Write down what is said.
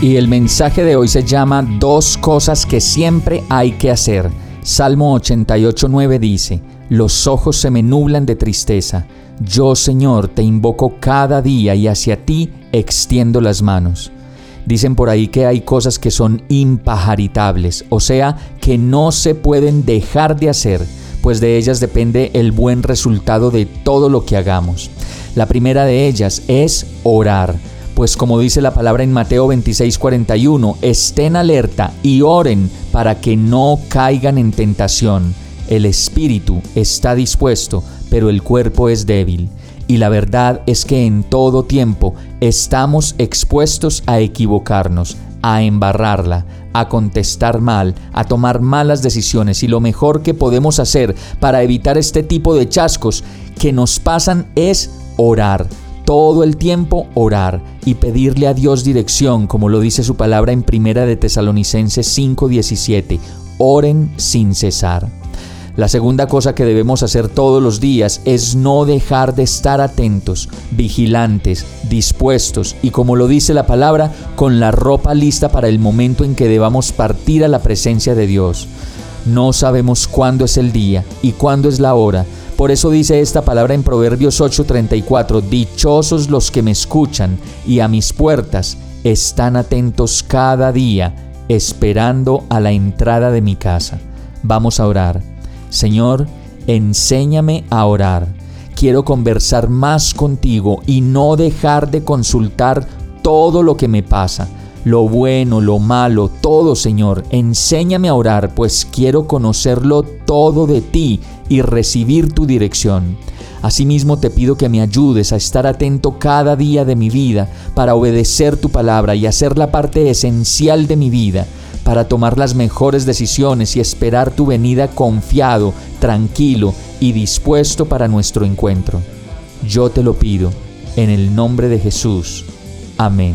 Y el mensaje de hoy se llama Dos cosas que siempre hay que hacer. Salmo 88.9 dice, Los ojos se me nublan de tristeza yo, Señor, te invoco cada día y hacia ti extiendo las manos. Dicen por ahí que hay cosas que son impajaritables, o sea, que no se pueden dejar de hacer, pues de ellas depende el buen resultado de todo lo que hagamos. La primera de ellas es orar, pues como dice la palabra en Mateo 26:41, estén alerta y oren para que no caigan en tentación. El espíritu está dispuesto, pero el cuerpo es débil. Y la verdad es que en todo tiempo estamos expuestos a equivocarnos, a embarrarla, a contestar mal, a tomar malas decisiones. Y lo mejor que podemos hacer para evitar este tipo de chascos que nos pasan es orar. Todo el tiempo orar y pedirle a Dios dirección, como lo dice su palabra en Primera de Tesalonicenses 5:17. Oren sin cesar. La segunda cosa que debemos hacer todos los días es no dejar de estar atentos, vigilantes, dispuestos y como lo dice la palabra, con la ropa lista para el momento en que debamos partir a la presencia de Dios. No sabemos cuándo es el día y cuándo es la hora. Por eso dice esta palabra en Proverbios 8:34, Dichosos los que me escuchan y a mis puertas están atentos cada día, esperando a la entrada de mi casa. Vamos a orar. Señor, enséñame a orar. Quiero conversar más contigo y no dejar de consultar todo lo que me pasa, lo bueno, lo malo, todo, Señor. Enséñame a orar, pues quiero conocerlo todo de ti y recibir tu dirección. Asimismo te pido que me ayudes a estar atento cada día de mi vida para obedecer tu palabra y hacer la parte esencial de mi vida para tomar las mejores decisiones y esperar tu venida confiado, tranquilo y dispuesto para nuestro encuentro. Yo te lo pido, en el nombre de Jesús. Amén.